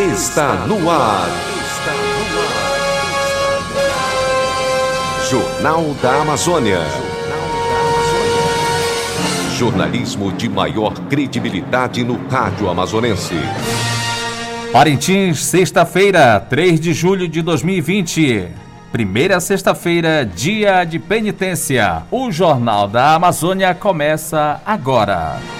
está no ar. Jornal da Amazônia. Jornalismo de maior credibilidade no rádio amazonense. Parintins, sexta-feira, 3 de julho de 2020. Primeira sexta-feira, dia de penitência. O Jornal da Amazônia começa agora.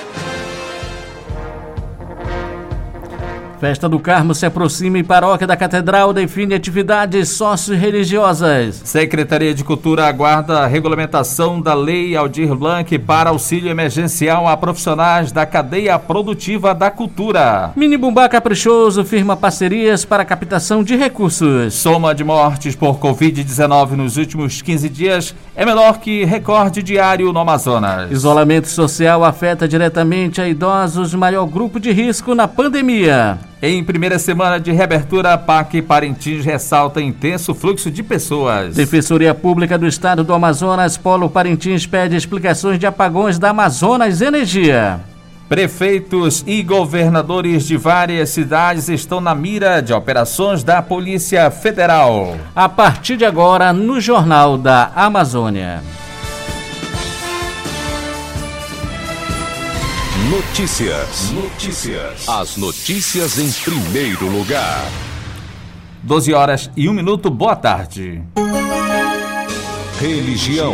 Festa do Carmo se aproxima e Paróquia da Catedral define atividades sócio-religiosas. Secretaria de Cultura aguarda a regulamentação da Lei Aldir Blanc para auxílio emergencial a profissionais da cadeia produtiva da cultura. Mini Bumbá Caprichoso firma parcerias para captação de recursos. Soma de mortes por Covid-19 nos últimos 15 dias é menor que recorde diário no Amazonas. Isolamento social afeta diretamente a idosos, maior grupo de risco na pandemia. Em primeira semana de reabertura, a PAC Parintins ressalta intenso fluxo de pessoas. Defensoria Pública do Estado do Amazonas, Polo Parintins, pede explicações de apagões da Amazonas Energia. Prefeitos e governadores de várias cidades estão na mira de operações da Polícia Federal. A partir de agora, no Jornal da Amazônia. Notícias. Notícias. As notícias em primeiro lugar. 12 horas e 1 minuto, boa tarde. Religião.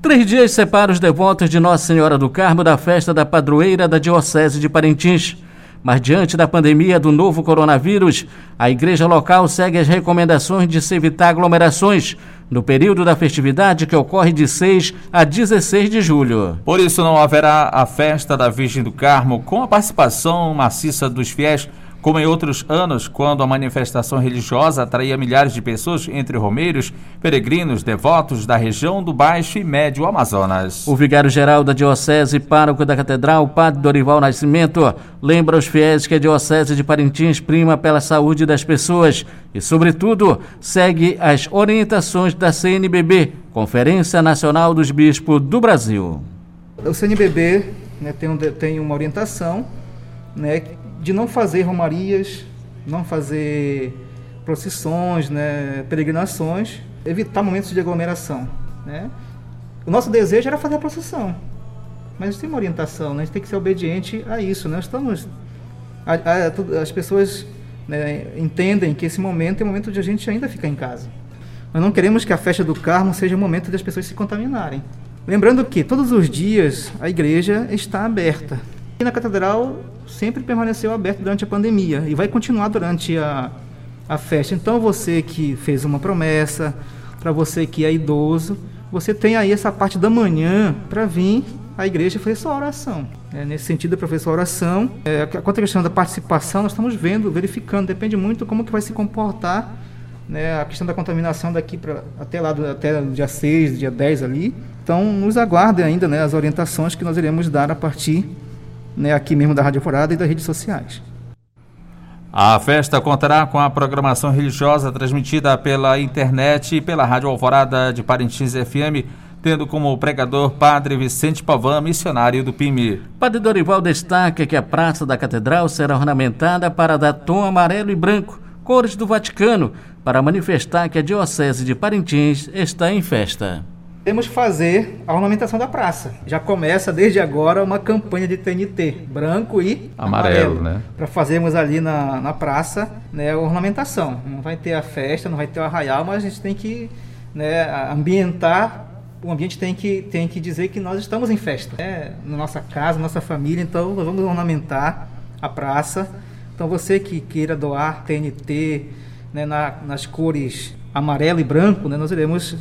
Três dias separam os devotos de Nossa Senhora do Carmo da festa da padroeira da Diocese de Parintins. Mas diante da pandemia do novo coronavírus, a igreja local segue as recomendações de se evitar aglomerações no período da festividade que ocorre de 6 a 16 de julho. Por isso não haverá a festa da Virgem do Carmo com a participação maciça dos fiéis como em outros anos, quando a manifestação religiosa atraía milhares de pessoas entre romeiros, peregrinos, devotos da região do Baixo e Médio Amazonas. O vigário-geral da Diocese e pároco da Catedral, Padre Dorival Nascimento, lembra aos fiéis que a Diocese de Parintins prima pela saúde das pessoas e, sobretudo, segue as orientações da CNBB, Conferência Nacional dos Bispos do Brasil. O CNBB né, tem, um, tem uma orientação né, de não fazer romarias, não fazer procissões, né, peregrinações, evitar momentos de aglomeração. Né? O nosso desejo era fazer a procissão, mas tem uma orientação, né? a gente tem que ser obediente a isso. Né? estamos, a, a, as pessoas né, entendem que esse momento é o momento de a gente ainda ficar em casa. Nós não queremos que a festa do Carmo seja o momento das pessoas se contaminarem. Lembrando que todos os dias a igreja está aberta. E na catedral sempre permaneceu aberto durante a pandemia e vai continuar durante a, a festa. Então você que fez uma promessa, para você que é idoso, você tem aí essa parte da manhã para vir à igreja fazer sua oração. É, nesse sentido, para fazer sua oração, é, quanto à questão da participação, nós estamos vendo, verificando, depende muito como que vai se comportar né, a questão da contaminação daqui para até lá do, até dia 6, dia 10 ali. Então, nos aguardem ainda né, as orientações que nós iremos dar a partir né, aqui mesmo da Rádio Alvorada e das redes sociais. A festa contará com a programação religiosa transmitida pela internet e pela Rádio Alvorada de Parintins FM, tendo como pregador Padre Vicente Pavan, missionário do PIMI. Padre Dorival destaca que a Praça da Catedral será ornamentada para dar tom amarelo e branco, cores do Vaticano, para manifestar que a Diocese de Parintins está em festa. Temos que fazer a ornamentação da praça. Já começa desde agora uma campanha de TNT, branco e amarelo, amarelo né? Para fazermos ali na, na praça né, a ornamentação. Não vai ter a festa, não vai ter o arraial, mas a gente tem que né, ambientar. O ambiente tem que, tem que dizer que nós estamos em festa. Né? Na nossa casa, nossa família, então nós vamos ornamentar a praça. Então você que queira doar TNT né, na, nas cores amarelo e branco, né, nós iremos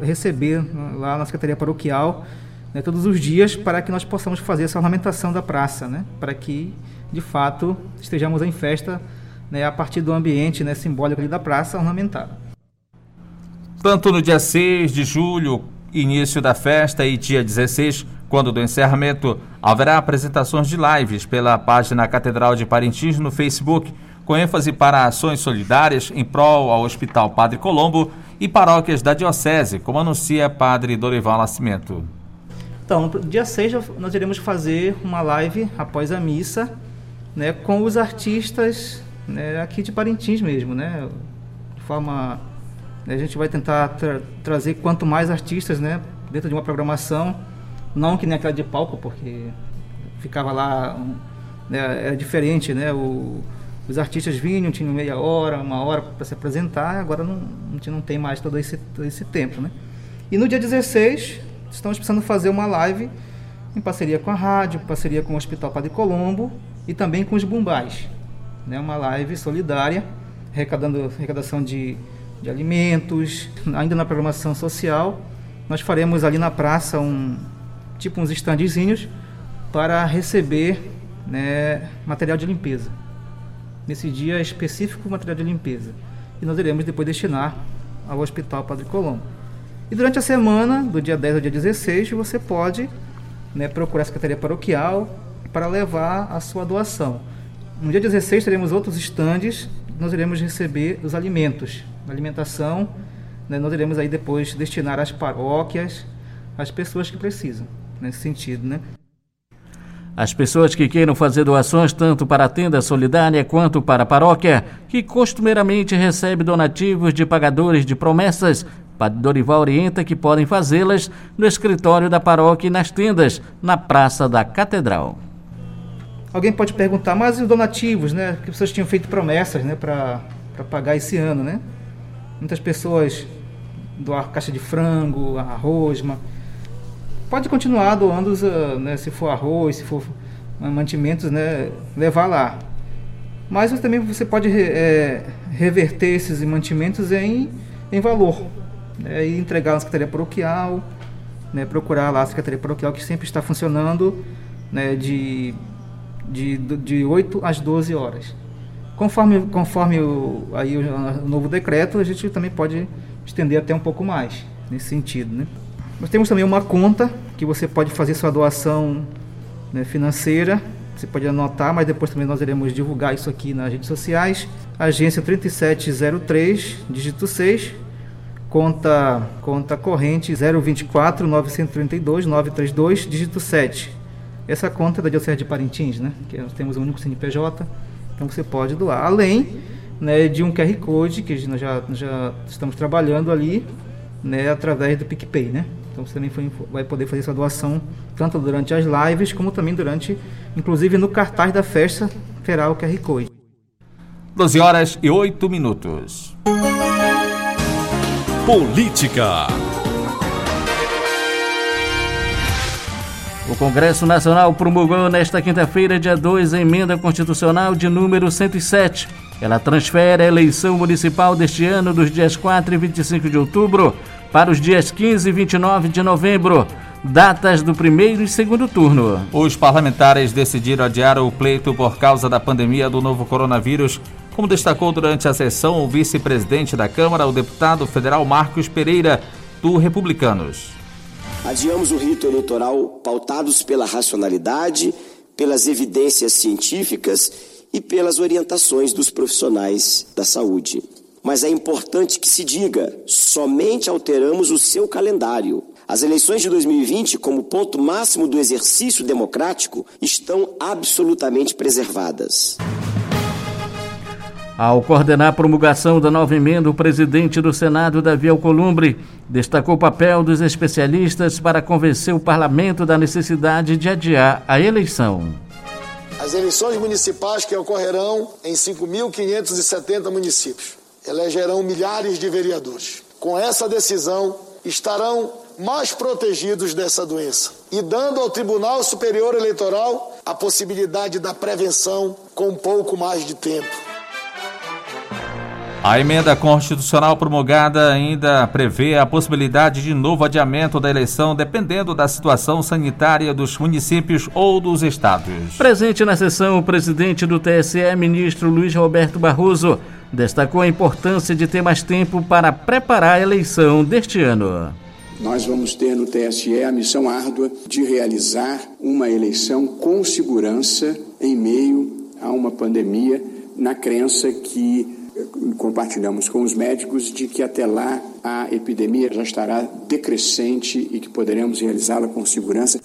receber lá na Secretaria Paroquial né, todos os dias para que nós possamos fazer essa ornamentação da praça, né, para que, de fato, estejamos em festa né, a partir do ambiente né, simbólico da praça ornamentada. Tanto no dia 6 de julho, início da festa, e dia 16, quando do encerramento, haverá apresentações de lives pela página Catedral de Parintins no Facebook, com ênfase para ações solidárias em prol ao Hospital Padre Colombo e paróquias da Diocese, como anuncia Padre Dorival Nascimento. Então, dia 6 nós iremos fazer uma live após a missa, né, com os artistas né, aqui de Parintins mesmo, né, de forma a gente vai tentar tra trazer quanto mais artistas, né, dentro de uma programação, não que nem aquela de palco, porque ficava lá, né, era diferente, né, o, os artistas vinham, tinham meia hora, uma hora para se apresentar, agora não, a gente não tem mais todo esse, todo esse tempo, né. E no dia 16 estamos precisando fazer uma live em parceria com a rádio, em parceria com o Hospital Padre Colombo e também com os Bumbais. Né? Uma live solidária, arrecadando arrecadação de, de alimentos, ainda na programação social. Nós faremos ali na praça um tipo uns estandezinhos para receber né, material de limpeza. Nesse dia específico, material de limpeza. E nós iremos depois destinar ao Hospital Padre Colombo. E durante a semana, do dia 10 ao dia 16, você pode né, procurar a Secretaria Paroquial para levar a sua doação. No dia 16 teremos outros estandes, nós iremos receber os alimentos, alimentação, né, nós iremos aí depois destinar às paróquias, às pessoas que precisam, nesse sentido, né? As pessoas que queiram fazer doações tanto para a tenda solidária quanto para a paróquia, que costumeiramente recebe donativos de pagadores de promessas, Padre Dorival orienta que podem fazê-las no escritório da paróquia e nas tendas, na Praça da Catedral. Alguém pode perguntar, mas os donativos, né? Que pessoas tinham feito promessas, né, para pagar esse ano, né? Muitas pessoas doar caixa de frango, arroz, mas pode continuar doando, né, se for arroz, se for mantimentos, né, levar lá. Mas também você pode é, reverter esses mantimentos em, em valor, né, e entregar na Secretaria Paroquial, né, procurar lá a Secretaria Paroquial que sempre está funcionando né, de, de, de 8 às 12 horas. Conforme, conforme o, aí o, o novo decreto, a gente também pode estender até um pouco mais nesse sentido. Né? Nós temos também uma conta que você pode fazer sua doação né, financeira. Você pode anotar, mas depois também nós iremos divulgar isso aqui nas redes sociais. Agência 3703, dígito 6, conta, conta corrente 024 932 932, dígito 7. Essa conta é da Diocese de Parintins, né? Que nós temos o único CNPJ, então você pode doar. Além né, de um QR Code, que nós já, já estamos trabalhando ali, né, através do PicPay, né? Então você também foi, vai poder fazer essa doação tanto durante as lives, como também durante, inclusive no cartaz da festa, terá o QR Code. 12 horas e 8 minutos. Política. O Congresso Nacional promulgou nesta quinta-feira, dia 2, a emenda constitucional de número 107. Ela transfere a eleição municipal deste ano dos dias 4 e 25 de outubro para os dias 15 e 29 de novembro, datas do primeiro e segundo turno. Os parlamentares decidiram adiar o pleito por causa da pandemia do novo coronavírus como destacou durante a sessão o vice-presidente da Câmara, o deputado federal Marcos Pereira, do Republicanos. Adiamos o rito eleitoral pautados pela racionalidade, pelas evidências científicas e pelas orientações dos profissionais da saúde. Mas é importante que se diga: somente alteramos o seu calendário. As eleições de 2020, como ponto máximo do exercício democrático, estão absolutamente preservadas. Ao coordenar a promulgação da nova emenda, o presidente do Senado, Davi Alcolumbre, destacou o papel dos especialistas para convencer o parlamento da necessidade de adiar a eleição. As eleições municipais que ocorrerão em 5.570 municípios elegerão milhares de vereadores. Com essa decisão, estarão mais protegidos dessa doença e dando ao Tribunal Superior Eleitoral a possibilidade da prevenção com um pouco mais de tempo. A emenda constitucional promulgada ainda prevê a possibilidade de novo adiamento da eleição dependendo da situação sanitária dos municípios ou dos estados. Presente na sessão, o presidente do TSE, ministro Luiz Roberto Barroso, destacou a importância de ter mais tempo para preparar a eleição deste ano. Nós vamos ter no TSE a missão árdua de realizar uma eleição com segurança em meio a uma pandemia, na crença que compartilhamos com os médicos de que até lá a epidemia já estará decrescente e que poderemos realizá-la com segurança.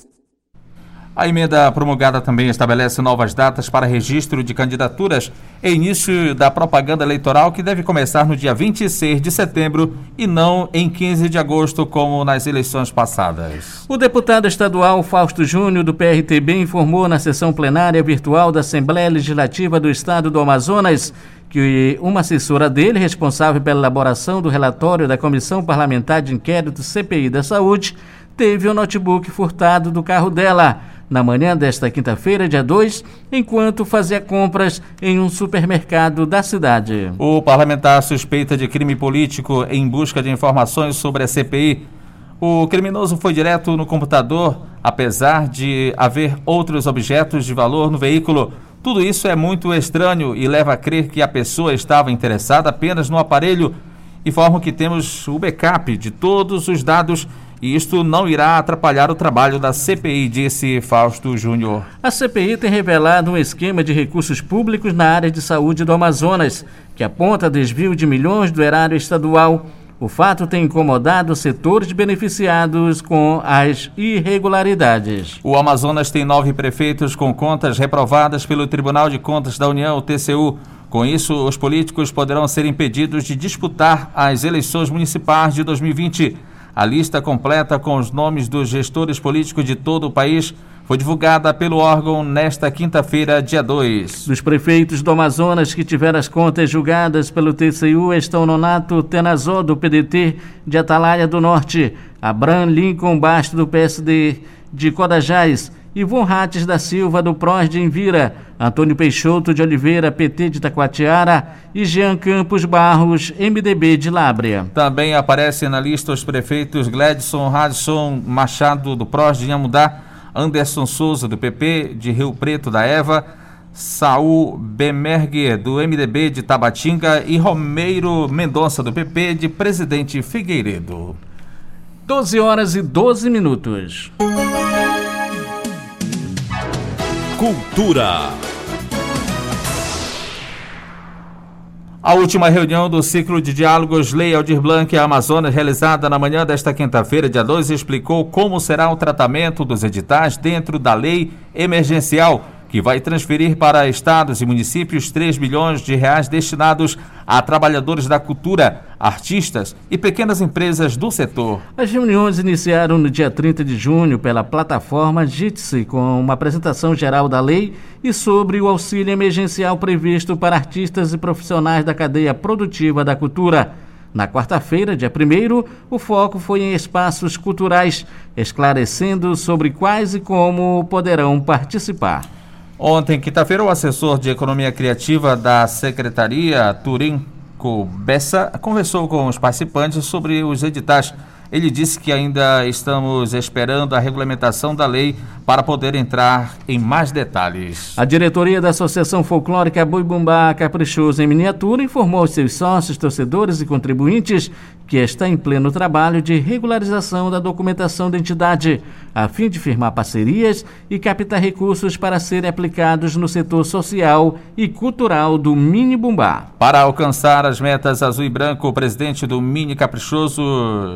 A emenda promulgada também estabelece novas datas para registro de candidaturas e início da propaganda eleitoral que deve começar no dia 26 de setembro e não em 15 de agosto, como nas eleições passadas. O deputado estadual Fausto Júnior, do PRTB, informou na sessão plenária virtual da Assembleia Legislativa do Estado do Amazonas que uma assessora dele, responsável pela elaboração do relatório da Comissão Parlamentar de Inquérito CPI da Saúde, teve o notebook furtado do carro dela na manhã desta quinta-feira, dia 2, enquanto fazia compras em um supermercado da cidade. O parlamentar suspeita de crime político em busca de informações sobre a CPI. O criminoso foi direto no computador, apesar de haver outros objetos de valor no veículo. Tudo isso é muito estranho e leva a crer que a pessoa estava interessada apenas no aparelho. Informam que temos o backup de todos os dados e isto não irá atrapalhar o trabalho da CPI, disse Fausto Júnior. A CPI tem revelado um esquema de recursos públicos na área de saúde do Amazonas, que aponta desvio de milhões do erário estadual. O fato tem incomodado setores beneficiados com as irregularidades. O Amazonas tem nove prefeitos com contas reprovadas pelo Tribunal de Contas da União, o TCU. Com isso, os políticos poderão ser impedidos de disputar as eleições municipais de 2020. A lista completa com os nomes dos gestores políticos de todo o país foi divulgada pelo órgão nesta quinta-feira, dia 2. Dos prefeitos do Amazonas que tiveram as contas julgadas pelo TCU estão Nonato Tenazó, do PDT de Atalaia do Norte, Abram Lincoln Basto, do PSD de Codajás, Ivon Rates da Silva, do PROS de Envira, Antônio Peixoto de Oliveira, PT de Taquatiara e Jean Campos Barros, MDB de Lábrea. Também aparecem na lista os prefeitos Gledson Radson Machado, do PROS de Amudá, Anderson Souza, do PP de Rio Preto da Eva, Saul Bemergue, do MDB de Tabatinga e Romeiro Mendonça, do PP de Presidente Figueiredo. 12 horas e 12 minutos. Cultura. A última reunião do ciclo de diálogos Lei Aldir Blanc Amazonas, realizada na manhã desta quinta-feira, dia 2, explicou como será o tratamento dos editais dentro da lei emergencial que vai transferir para estados e municípios 3 bilhões de reais destinados a trabalhadores da cultura, artistas e pequenas empresas do setor. As reuniões iniciaram no dia 30 de junho pela plataforma Jitsi, com uma apresentação geral da lei e sobre o auxílio emergencial previsto para artistas e profissionais da cadeia produtiva da cultura. Na quarta-feira, dia 1, o foco foi em espaços culturais, esclarecendo sobre quais e como poderão participar. Ontem, quinta-feira, o assessor de Economia Criativa da Secretaria, Turinco Bessa, conversou com os participantes sobre os editais ele disse que ainda estamos esperando a regulamentação da lei para poder entrar em mais detalhes. A diretoria da Associação Folclórica Boi Bumbá Caprichoso em Miniatura informou aos seus sócios, torcedores e contribuintes que está em pleno trabalho de regularização da documentação da entidade, a fim de firmar parcerias e captar recursos para serem aplicados no setor social e cultural do Mini Bumbá. Para alcançar as metas azul e branco, o presidente do Mini Caprichoso,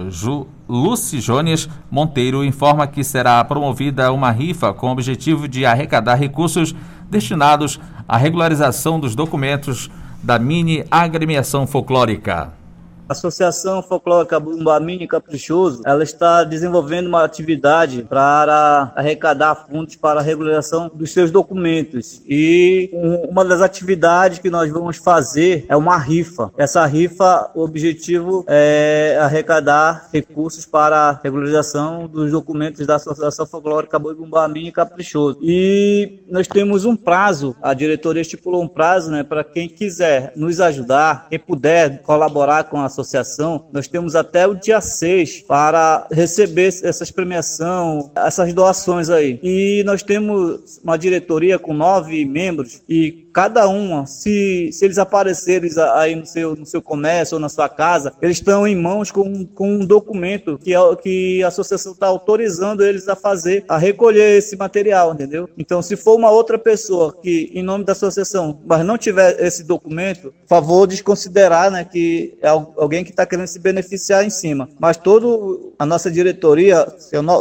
Ju Luci Jones Monteiro informa que será promovida uma rifa com o objetivo de arrecadar recursos destinados à regularização dos documentos da mini agremiação folclórica. Associação Folclórica Bumbamini Caprichoso, ela está desenvolvendo uma atividade para arrecadar fundos para a regulação dos seus documentos. E uma das atividades que nós vamos fazer é uma rifa. Essa rifa, o objetivo é arrecadar recursos para a regularização dos documentos da Associação Folclórica Bumbamini Caprichoso. E nós temos um prazo, a diretoria estipulou um prazo, né, para quem quiser nos ajudar, quem puder colaborar com a associação, nós temos até o dia 6 para receber essas premiação, essas doações aí. E nós temos uma diretoria com nove membros e cada uma, se, se eles aparecerem aí no seu, no seu comércio ou na sua casa, eles estão em mãos com, com um documento que, é, que a associação está autorizando eles a fazer, a recolher esse material, entendeu? Então, se for uma outra pessoa que, em nome da associação, mas não tiver esse documento, favor desconsiderar, né, que é alguém que está querendo se beneficiar em cima. Mas toda a nossa diretoria,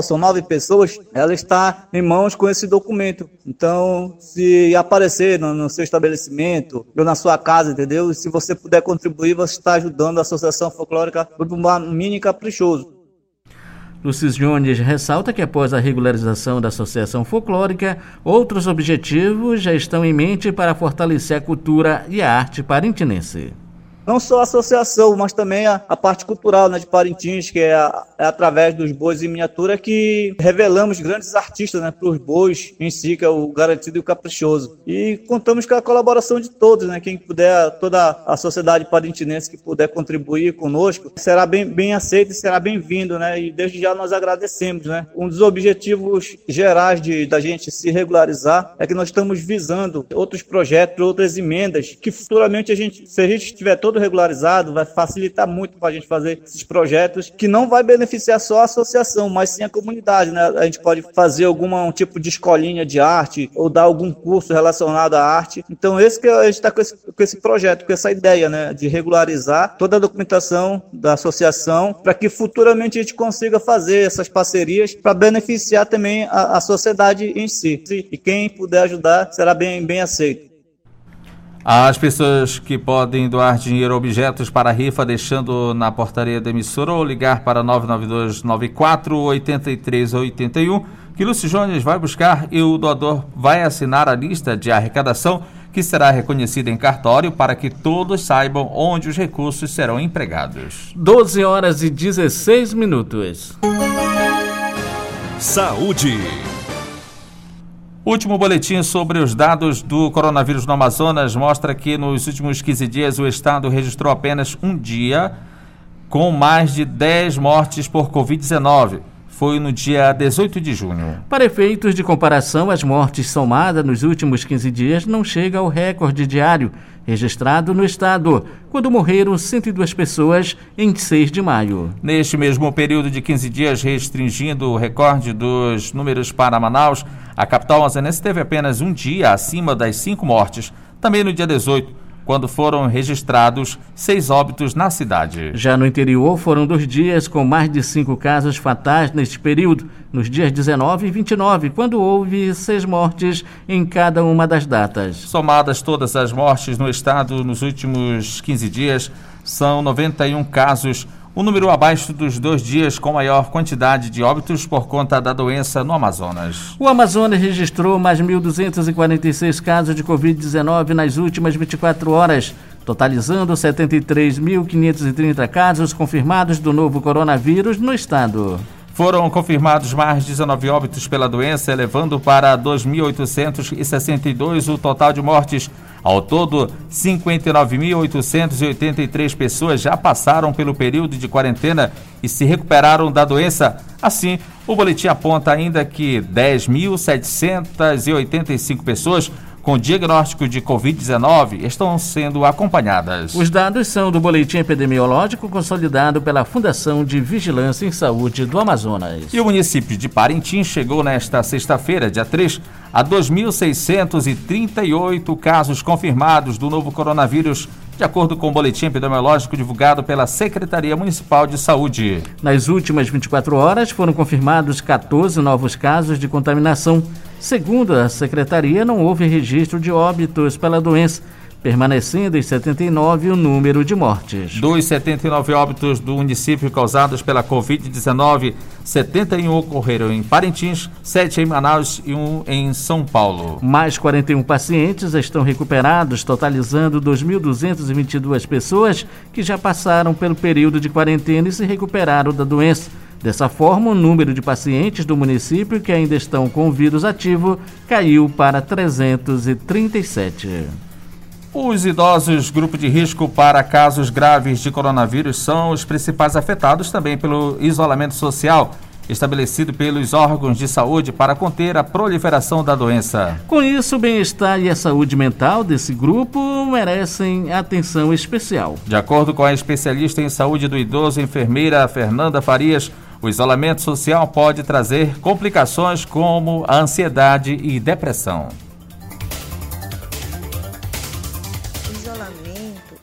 são nove pessoas, ela está em mãos com esse documento. Então, se aparecer no, no seu estabelecimento ou na sua casa, entendeu? Se você puder contribuir, você está ajudando a Associação Folclórica Grupo Mini Caprichoso. Lucis Jones ressalta que após a regularização da Associação Folclórica, outros objetivos já estão em mente para fortalecer a cultura e a arte parintinense não só a associação, mas também a, a parte cultural né, de Parintins, que é, a, é, através dos bois em miniatura que revelamos grandes artistas né, para os bois em si, que é o Garantido e o Caprichoso. E contamos com a colaboração de todos, né, quem puder, toda a sociedade parintinense que puder contribuir conosco, será bem, bem aceito e será bem-vindo, né, e desde já nós agradecemos. Né. Um dos objetivos gerais de, da gente se regularizar é que nós estamos visando outros projetos, outras emendas, que futuramente a gente, se a gente tiver todo todo regularizado, vai facilitar muito para a gente fazer esses projetos que não vai beneficiar só a associação, mas sim a comunidade, né? A gente pode fazer algum um tipo de escolinha de arte ou dar algum curso relacionado à arte. Então, esse que a gente está com esse, com esse projeto, com essa ideia, né? De regularizar toda a documentação da associação para que futuramente a gente consiga fazer essas parcerias para beneficiar também a, a sociedade em si. E quem puder ajudar será bem, bem aceito. As pessoas que podem doar dinheiro ou objetos para a rifa deixando na portaria da emissora ou ligar para 992 94 8381 que Lúcio Jones vai buscar e o doador vai assinar a lista de arrecadação que será reconhecida em cartório para que todos saibam onde os recursos serão empregados. 12 horas e 16 minutos. Saúde. Último boletim sobre os dados do coronavírus no Amazonas mostra que nos últimos 15 dias o estado registrou apenas um dia com mais de 10 mortes por Covid-19 foi no dia 18 de junho. Para efeitos de comparação, as mortes somadas nos últimos 15 dias não chega ao recorde diário registrado no estado, quando morreram 102 pessoas em 6 de maio. Neste mesmo período de 15 dias, restringindo o recorde dos números para Manaus, a capital amazonense teve apenas um dia acima das cinco mortes. Também no dia 18, quando foram registrados seis óbitos na cidade. Já no interior, foram dois dias com mais de cinco casos fatais neste período, nos dias 19 e 29, quando houve seis mortes em cada uma das datas. Somadas todas as mortes no estado nos últimos 15 dias, são 91 casos um número abaixo dos dois dias com maior quantidade de óbitos por conta da doença no Amazonas. O Amazonas registrou mais 1.246 casos de Covid-19 nas últimas 24 horas, totalizando 73.530 casos confirmados do novo coronavírus no estado. Foram confirmados mais 19 óbitos pela doença, elevando para 2.862 o total de mortes. Ao todo, 59.883 pessoas já passaram pelo período de quarentena e se recuperaram da doença. Assim, o boletim aponta ainda que 10.785 pessoas com diagnóstico de Covid-19 estão sendo acompanhadas. Os dados são do Boletim Epidemiológico consolidado pela Fundação de Vigilância em Saúde do Amazonas. E o município de Parintins chegou nesta sexta-feira, dia 3, a 2.638 casos confirmados do novo coronavírus de acordo com o boletim epidemiológico divulgado pela Secretaria Municipal de Saúde. Nas últimas 24 horas foram confirmados 14 novos casos de contaminação. Segundo a secretaria, não houve registro de óbitos pela doença permanecendo em 79 o número de mortes. Dos 79 óbitos do município causados pela Covid-19, 71 ocorreram em Parintins, 7 em Manaus e 1 em São Paulo. Mais 41 pacientes estão recuperados, totalizando 2.222 pessoas que já passaram pelo período de quarentena e se recuperaram da doença. Dessa forma, o número de pacientes do município que ainda estão com vírus ativo caiu para 337. Os idosos, grupo de risco para casos graves de coronavírus, são os principais afetados também pelo isolamento social estabelecido pelos órgãos de saúde para conter a proliferação da doença. Com isso, o bem-estar e a saúde mental desse grupo merecem atenção especial. De acordo com a especialista em saúde do idoso, enfermeira Fernanda Farias, o isolamento social pode trazer complicações como a ansiedade e depressão.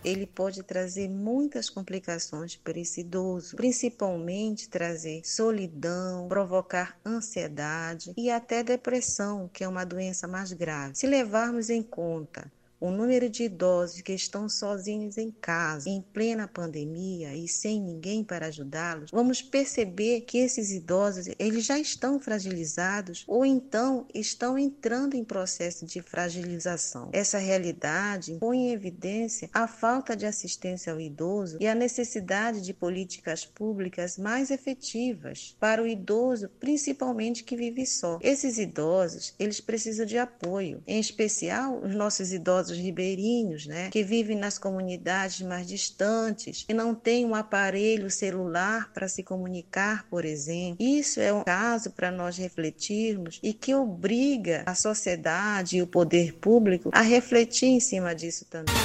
Ele pode trazer muitas complicações para esse idoso, principalmente trazer solidão, provocar ansiedade e até depressão, que é uma doença mais grave. Se levarmos em conta o número de idosos que estão sozinhos em casa, em plena pandemia e sem ninguém para ajudá-los, vamos perceber que esses idosos eles já estão fragilizados ou então estão entrando em processo de fragilização. Essa realidade põe em evidência a falta de assistência ao idoso e a necessidade de políticas públicas mais efetivas para o idoso, principalmente que vive só. Esses idosos, eles precisam de apoio, em especial os nossos idosos idosos ribeirinhos, né, que vivem nas comunidades mais distantes e não têm um aparelho celular para se comunicar, por exemplo. Isso é um caso para nós refletirmos e que obriga a sociedade e o poder público a refletir em cima disso também.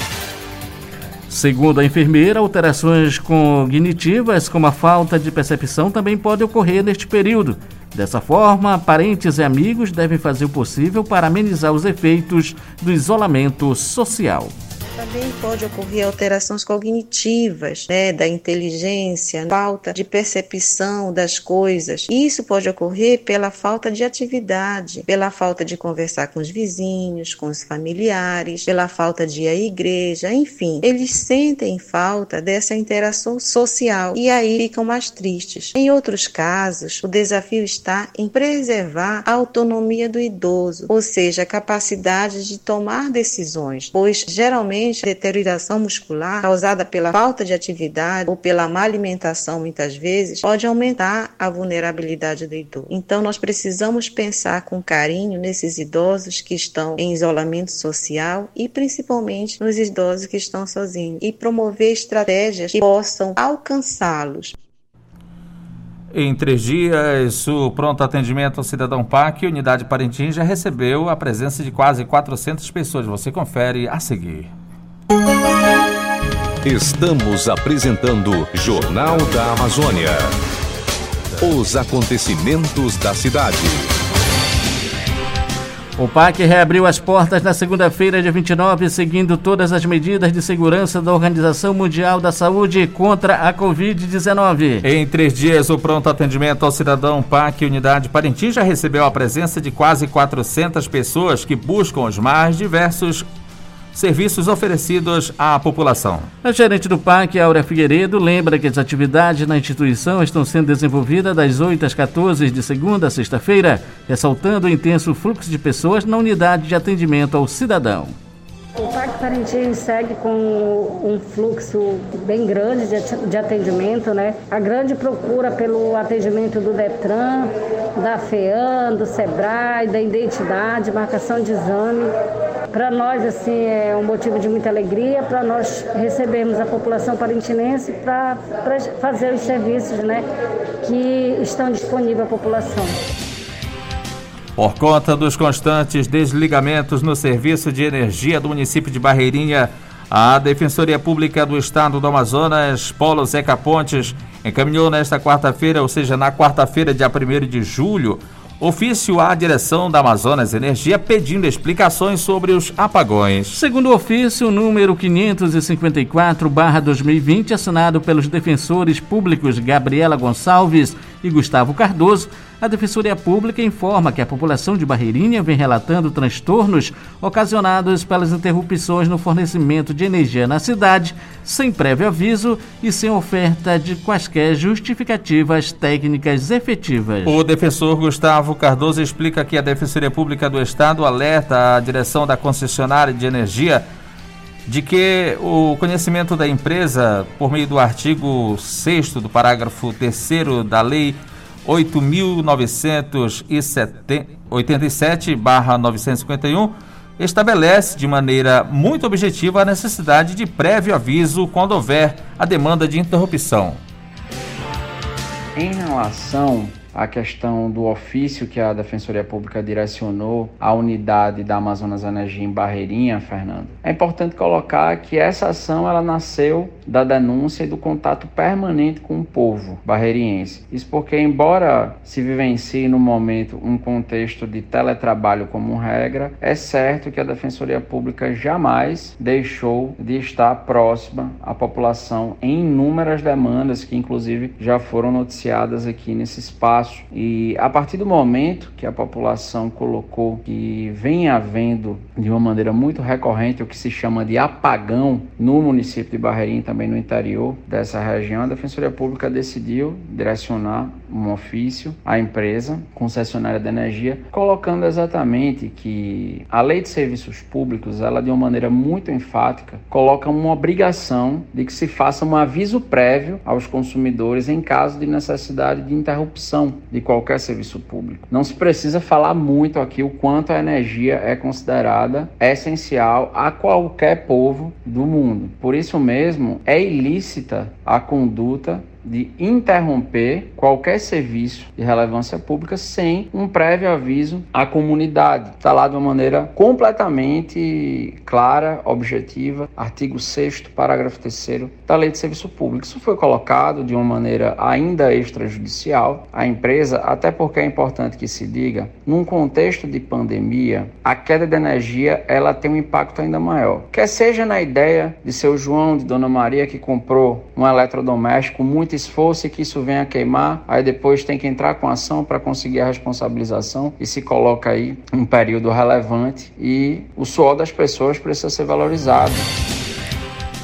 Segundo a enfermeira, alterações cognitivas, como a falta de percepção, também podem ocorrer neste período. Dessa forma, parentes e amigos devem fazer o possível para amenizar os efeitos do isolamento social. Também pode ocorrer alterações cognitivas, né, da inteligência, falta de percepção das coisas. Isso pode ocorrer pela falta de atividade, pela falta de conversar com os vizinhos, com os familiares, pela falta de ir à igreja, enfim. Eles sentem falta dessa interação social e aí ficam mais tristes. Em outros casos, o desafio está em preservar a autonomia do idoso, ou seja, a capacidade de tomar decisões, pois geralmente deterioração muscular causada pela falta de atividade ou pela má alimentação, muitas vezes, pode aumentar a vulnerabilidade do idoso. Então, nós precisamos pensar com carinho nesses idosos que estão em isolamento social e principalmente nos idosos que estão sozinhos e promover estratégias que possam alcançá-los. Em três dias, o pronto atendimento ao cidadão PAC, Unidade Parintins, já recebeu a presença de quase 400 pessoas. Você confere a seguir. Estamos apresentando Jornal da Amazônia. Os acontecimentos da cidade. O PAC reabriu as portas na segunda-feira, dia 29, seguindo todas as medidas de segurança da Organização Mundial da Saúde contra a Covid-19. Em três dias, o pronto atendimento ao cidadão PAC Unidade Parintins já recebeu a presença de quase 400 pessoas que buscam os mais diversos serviços oferecidos à população. A gerente do PAC, Áurea Figueiredo, lembra que as atividades na instituição estão sendo desenvolvidas das 8 às 14 de segunda a sexta-feira, ressaltando o intenso fluxo de pessoas na unidade de atendimento ao cidadão. Parintins segue com um fluxo bem grande de atendimento, né? A grande procura pelo atendimento do Detran, da FEAM, do SEBRAE, da identidade, marcação de exame. Para nós, assim, é um motivo de muita alegria, para nós recebermos a população parintinense para fazer os serviços né, que estão disponíveis à população. Por conta dos constantes desligamentos no serviço de energia do município de Barreirinha, a Defensoria Pública do Estado do Amazonas, Paulo Zeca Pontes, encaminhou nesta quarta-feira, ou seja, na quarta-feira, dia 1 de julho, ofício à direção da Amazonas Energia pedindo explicações sobre os apagões. Segundo o ofício número 554/2020, assinado pelos defensores públicos Gabriela Gonçalves e Gustavo Cardoso, a Defensoria Pública informa que a população de Barreirinha vem relatando transtornos ocasionados pelas interrupções no fornecimento de energia na cidade, sem prévio aviso e sem oferta de quaisquer justificativas técnicas efetivas. O defensor Gustavo Cardoso explica que a Defensoria Pública do Estado alerta a direção da concessionária de energia de que o conhecimento da empresa, por meio do artigo 6 do parágrafo 3 da Lei 8.987-951, estabelece de maneira muito objetiva a necessidade de prévio aviso quando houver a demanda de interrupção. Em relação a questão do ofício que a Defensoria Pública direcionou à unidade da Amazonas Energia em Barreirinha, Fernando, é importante colocar que essa ação ela nasceu da denúncia e do contato permanente com o povo barreiriense. Isso porque, embora se vivencie no momento um contexto de teletrabalho como regra, é certo que a Defensoria Pública jamais deixou de estar próxima à população em inúmeras demandas que, inclusive, já foram noticiadas aqui nesse espaço. E a partir do momento que a população colocou que vem havendo de uma maneira muito recorrente o que se chama de apagão no município de Barreirinha, também no interior dessa região, a Defensoria Pública decidiu direcionar um ofício à empresa concessionária de energia, colocando exatamente que a lei de serviços públicos, ela de uma maneira muito enfática, coloca uma obrigação de que se faça um aviso prévio aos consumidores em caso de necessidade de interrupção de qualquer serviço público. Não se precisa falar muito aqui o quanto a energia é considerada essencial a qualquer povo do mundo. Por isso mesmo, é ilícita a conduta de interromper qualquer serviço de relevância pública sem um prévio aviso à comunidade. Está lá de uma maneira completamente clara, objetiva, artigo 6 parágrafo 3 da Lei de Serviço Público. Isso foi colocado de uma maneira ainda extrajudicial. A empresa, até porque é importante que se diga, num contexto de pandemia, a queda de energia ela tem um impacto ainda maior. Quer seja na ideia de seu João, de Dona Maria, que comprou um eletrodoméstico muito muito esforço e que isso venha a queimar, aí depois tem que entrar com ação para conseguir a responsabilização e se coloca aí um período relevante e o suor das pessoas precisa ser valorizado.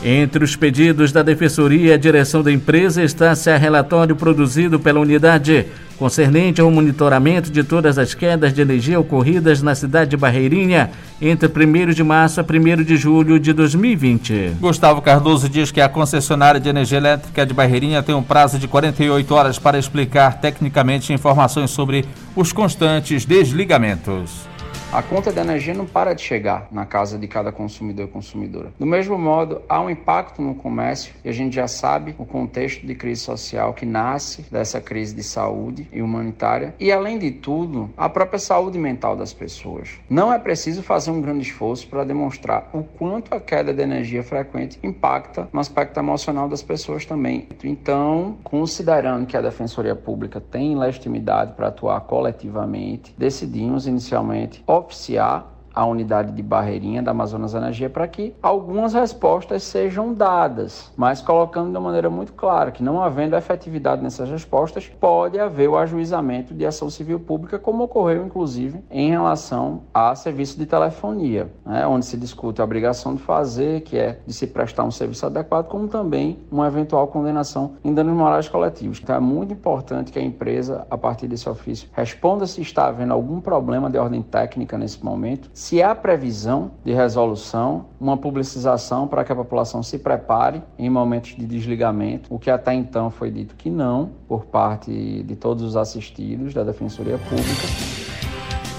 Entre os pedidos da Defensoria e a direção da empresa está-se a relatório produzido pela unidade concernente ao monitoramento de todas as quedas de energia ocorridas na cidade de Barreirinha entre 1 de março a 1 de julho de 2020. Gustavo Cardoso diz que a concessionária de energia elétrica de Barreirinha tem um prazo de 48 horas para explicar tecnicamente informações sobre os constantes desligamentos. A conta de energia não para de chegar na casa de cada consumidor e consumidora. Do mesmo modo, há um impacto no comércio e a gente já sabe o contexto de crise social que nasce dessa crise de saúde e humanitária e, além de tudo, a própria saúde mental das pessoas. Não é preciso fazer um grande esforço para demonstrar o quanto a queda de energia frequente impacta no aspecto emocional das pessoas também. Então, considerando que a Defensoria Pública tem legitimidade para atuar coletivamente, decidimos inicialmente oficiar a unidade de Barreirinha da Amazonas Energia para que algumas respostas sejam dadas, mas colocando de uma maneira muito clara que não havendo efetividade nessas respostas, pode haver o ajuizamento de ação civil pública, como ocorreu inclusive em relação a serviço de telefonia, né, onde se discute a obrigação de fazer, que é de se prestar um serviço adequado, como também uma eventual condenação em danos morais coletivos. Então é muito importante que a empresa, a partir desse ofício, responda se está havendo algum problema de ordem técnica nesse momento, se há previsão de resolução, uma publicização para que a população se prepare em momentos de desligamento, o que até então foi dito que não, por parte de todos os assistidos da Defensoria Pública.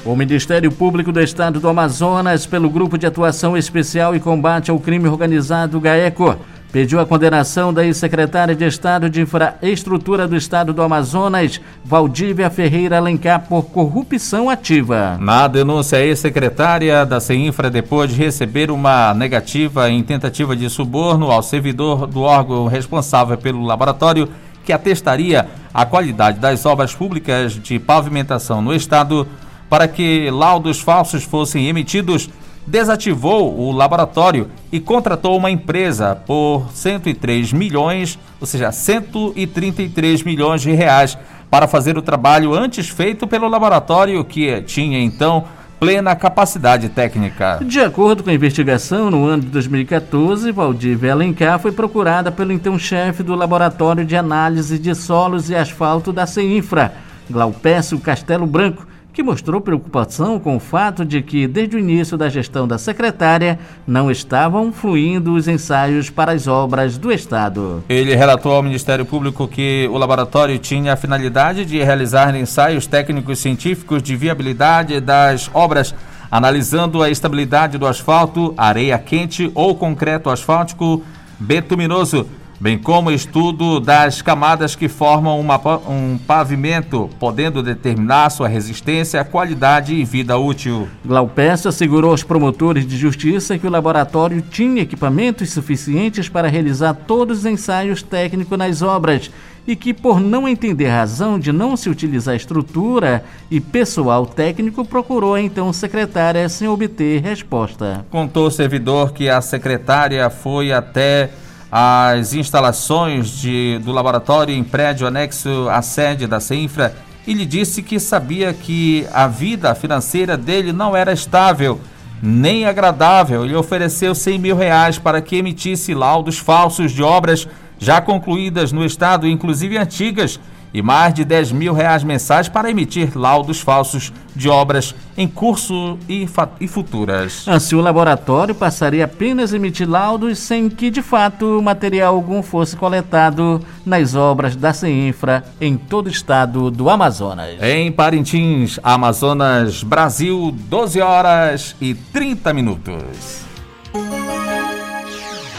O Ministério Público do Estado do Amazonas, pelo Grupo de Atuação Especial e Combate ao Crime Organizado GAECO, pediu a condenação da ex-secretária de Estado de Infraestrutura do Estado do Amazonas, Valdívia Ferreira Alencar, por corrupção ativa. Na denúncia, a ex-secretária da CEINFRA, depois de receber uma negativa em tentativa de suborno ao servidor do órgão responsável pelo laboratório, que atestaria a qualidade das obras públicas de pavimentação no Estado, para que laudos falsos fossem emitidos, desativou o laboratório e contratou uma empresa por 103 milhões, ou seja, 133 milhões de reais para fazer o trabalho antes feito pelo laboratório que tinha então plena capacidade técnica. De acordo com a investigação, no ano de 2014, Valdívia Alencar foi procurada pelo então chefe do Laboratório de Análise de Solos e Asfalto da CEINFRA, Glaupécio Castelo Branco, que mostrou preocupação com o fato de que, desde o início da gestão da secretária, não estavam fluindo os ensaios para as obras do Estado. Ele relatou ao Ministério Público que o laboratório tinha a finalidade de realizar ensaios técnicos científicos de viabilidade das obras, analisando a estabilidade do asfalto, areia quente ou concreto asfáltico betuminoso bem como estudo das camadas que formam uma, um pavimento, podendo determinar sua resistência, qualidade e vida útil. Glaupesta assegurou aos promotores de justiça que o laboratório tinha equipamentos suficientes para realizar todos os ensaios técnicos nas obras e que, por não entender razão de não se utilizar estrutura e pessoal técnico, procurou então secretária sem obter resposta. Contou o servidor que a secretária foi até as instalações de, do laboratório em prédio anexo à sede da CEINFRA e lhe disse que sabia que a vida financeira dele não era estável nem agradável. Ele ofereceu 100 mil reais para que emitisse laudos falsos de obras já concluídas no Estado, inclusive antigas, e mais de 10 mil reais mensais para emitir laudos falsos de obras em curso e, e, futuras. Assim, o laboratório passaria apenas a emitir laudos sem que, de fato, material algum fosse coletado nas obras da CEINFRA em todo o estado do Amazonas. Em Parintins, Amazonas, Brasil, 12 horas e 30 minutos.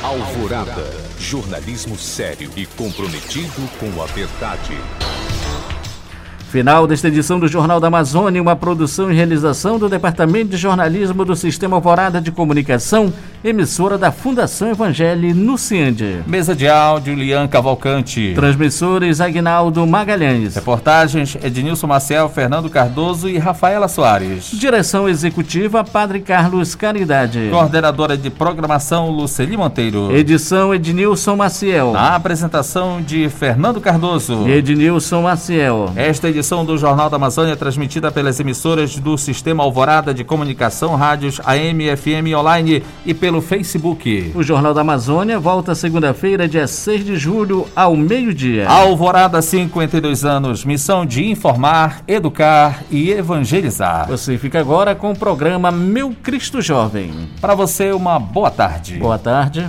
Alvorada. Jornalismo sério e comprometido com a verdade. Final desta edição do Jornal da Amazônia, uma produção e realização do Departamento de Jornalismo do Sistema Alvorada de Comunicação, emissora da Fundação Evangelho Nuciande. Mesa de áudio, Lian Cavalcante. Transmissores, Agnaldo Magalhães. Reportagens, Ednilson Maciel, Fernando Cardoso e Rafaela Soares. Direção Executiva, Padre Carlos Caridade. Coordenadora de Programação, Luceli Monteiro. Edição, Ednilson Maciel. A apresentação de Fernando Cardoso. Ednilson Maciel. Esta edição do Jornal da Amazônia transmitida pelas emissoras do Sistema Alvorada de Comunicação, rádios AM, FM online e pelo Facebook. O Jornal da Amazônia volta segunda-feira, dia 6 de julho, ao meio-dia. Alvorada, 52 anos, missão de informar, educar e evangelizar. Você fica agora com o programa Meu Cristo Jovem. Para você, uma boa tarde. Boa tarde.